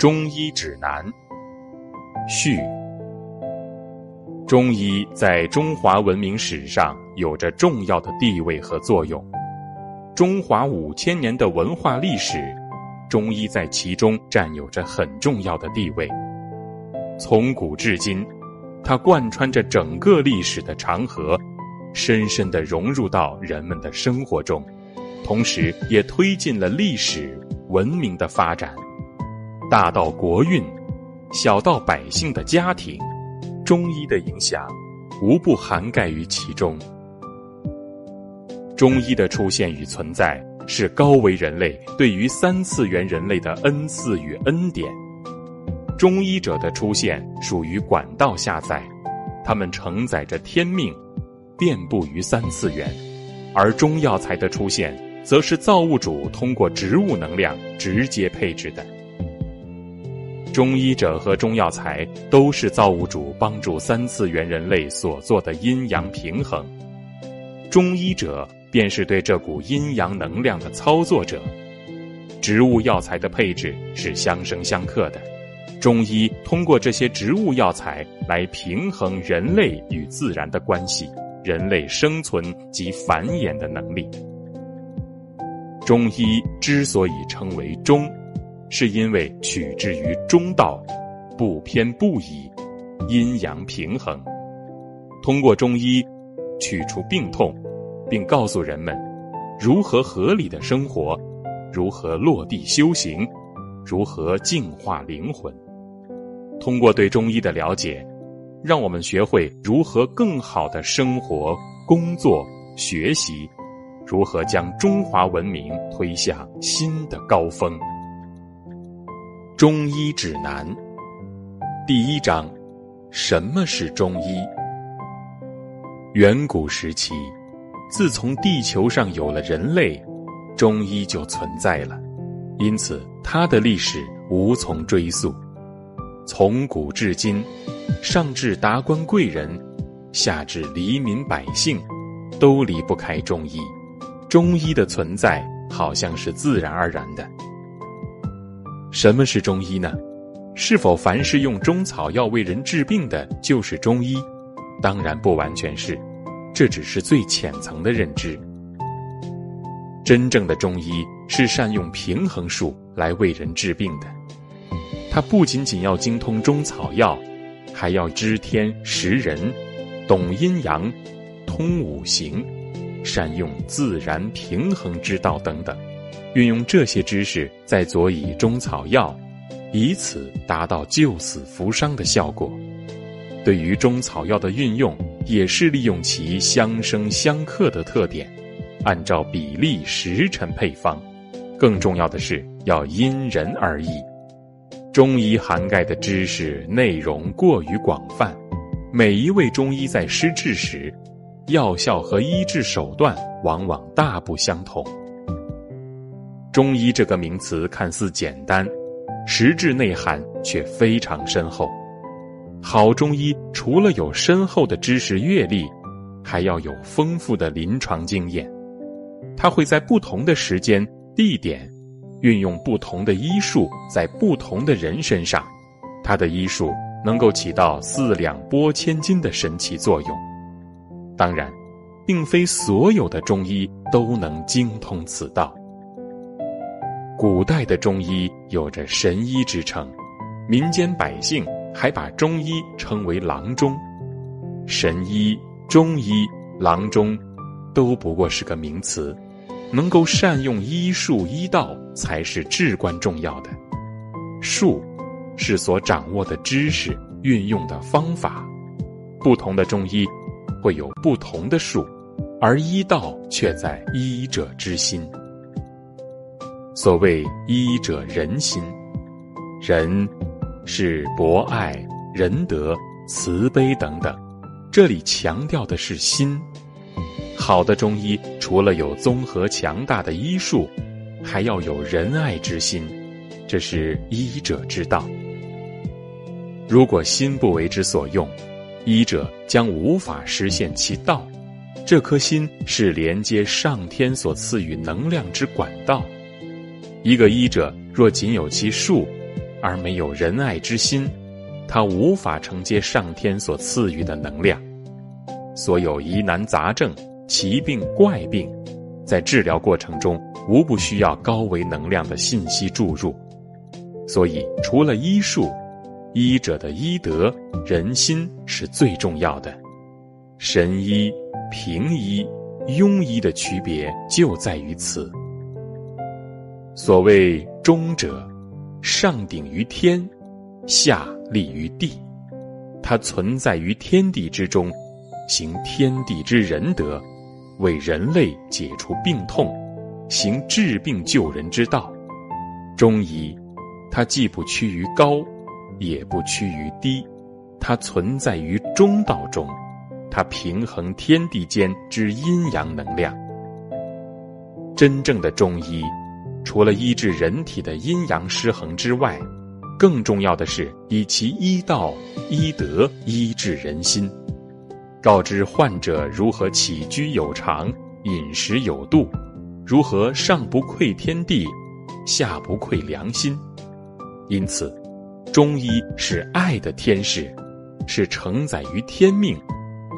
中医指南序。中医在中华文明史上有着重要的地位和作用。中华五千年的文化历史，中医在其中占有着很重要的地位。从古至今，它贯穿着整个历史的长河，深深的融入到人们的生活中，同时也推进了历史文明的发展。大到国运，小到百姓的家庭。中医的影响，无不涵盖于其中。中医的出现与存在，是高维人类对于三次元人类的恩赐与恩典。中医者的出现属于管道下载，他们承载着天命，遍布于三次元；而中药材的出现，则是造物主通过植物能量直接配置的。中医者和中药材都是造物主帮助三次元人类所做的阴阳平衡，中医者便是对这股阴阳能量的操作者。植物药材的配置是相生相克的，中医通过这些植物药材来平衡人类与自然的关系，人类生存及繁衍的能力。中医之所以称为中。是因为取之于中道，不偏不倚，阴阳平衡。通过中医取出病痛，并告诉人们如何合理的生活，如何落地修行，如何净化灵魂。通过对中医的了解，让我们学会如何更好的生活、工作、学习，如何将中华文明推向新的高峰。中医指南，第一章：什么是中医？远古时期，自从地球上有了人类，中医就存在了，因此它的历史无从追溯。从古至今，上至达官贵人，下至黎民百姓，都离不开中医。中医的存在，好像是自然而然的。什么是中医呢？是否凡是用中草药为人治病的，就是中医？当然不完全是，这只是最浅层的认知。真正的中医是善用平衡术来为人治病的。他不仅仅要精通中草药，还要知天识人，懂阴阳，通五行，善用自然平衡之道等等。运用这些知识，再佐以中草药，以此达到救死扶伤的效果。对于中草药的运用，也是利用其相生相克的特点，按照比例时辰配方。更重要的是，要因人而异。中医涵盖的知识内容过于广泛，每一位中医在施治时，药效和医治手段往往大不相同。中医这个名词看似简单，实质内涵却非常深厚。好中医除了有深厚的知识阅历，还要有丰富的临床经验。他会在不同的时间、地点，运用不同的医术在不同的人身上，他的医术能够起到四两拨千斤的神奇作用。当然，并非所有的中医都能精通此道。古代的中医有着神医之称，民间百姓还把中医称为郎中。神医、中医、郎中，都不过是个名词，能够善用医术医道才是至关重要的。术，是所掌握的知识、运用的方法。不同的中医，会有不同的术，而医道却在医者之心。所谓医者仁心，仁是博爱、仁德、慈悲等等。这里强调的是心。好的中医除了有综合强大的医术，还要有仁爱之心，这是医者之道。如果心不为之所用，医者将无法实现其道。这颗心是连接上天所赐予能量之管道。一个医者若仅有其术，而没有仁爱之心，他无法承接上天所赐予的能量。所有疑难杂症、奇病怪病，在治疗过程中无不需要高维能量的信息注入。所以，除了医术，医者的医德、人心是最重要的。神医、平医、庸医的区别就在于此。所谓中者，上顶于天，下立于地，它存在于天地之中，行天地之仁德，为人类解除病痛，行治病救人之道。中医，它既不趋于高，也不趋于低，它存在于中道中，它平衡天地间之阴阳能量。真正的中医。除了医治人体的阴阳失衡之外，更重要的是以其医道、医德医治人心，告知患者如何起居有常、饮食有度，如何上不愧天地，下不愧良心。因此，中医是爱的天使，是承载于天命、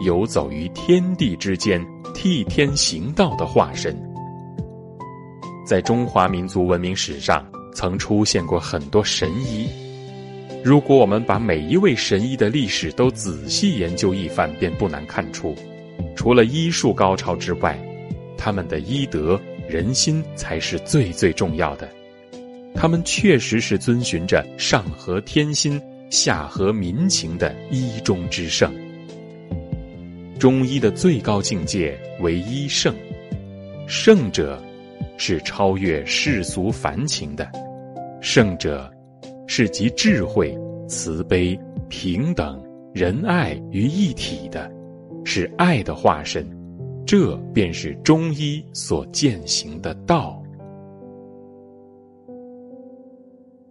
游走于天地之间、替天行道的化身。在中华民族文明史上，曾出现过很多神医。如果我们把每一位神医的历史都仔细研究一番，便不难看出，除了医术高超之外，他们的医德、人心才是最最重要的。他们确实是遵循着上合天心、下合民情的医中之圣。中医的最高境界为医圣，圣者。是超越世俗凡情的，圣者是集智慧、慈悲、平等、仁爱于一体的，是爱的化身，这便是中医所践行的道。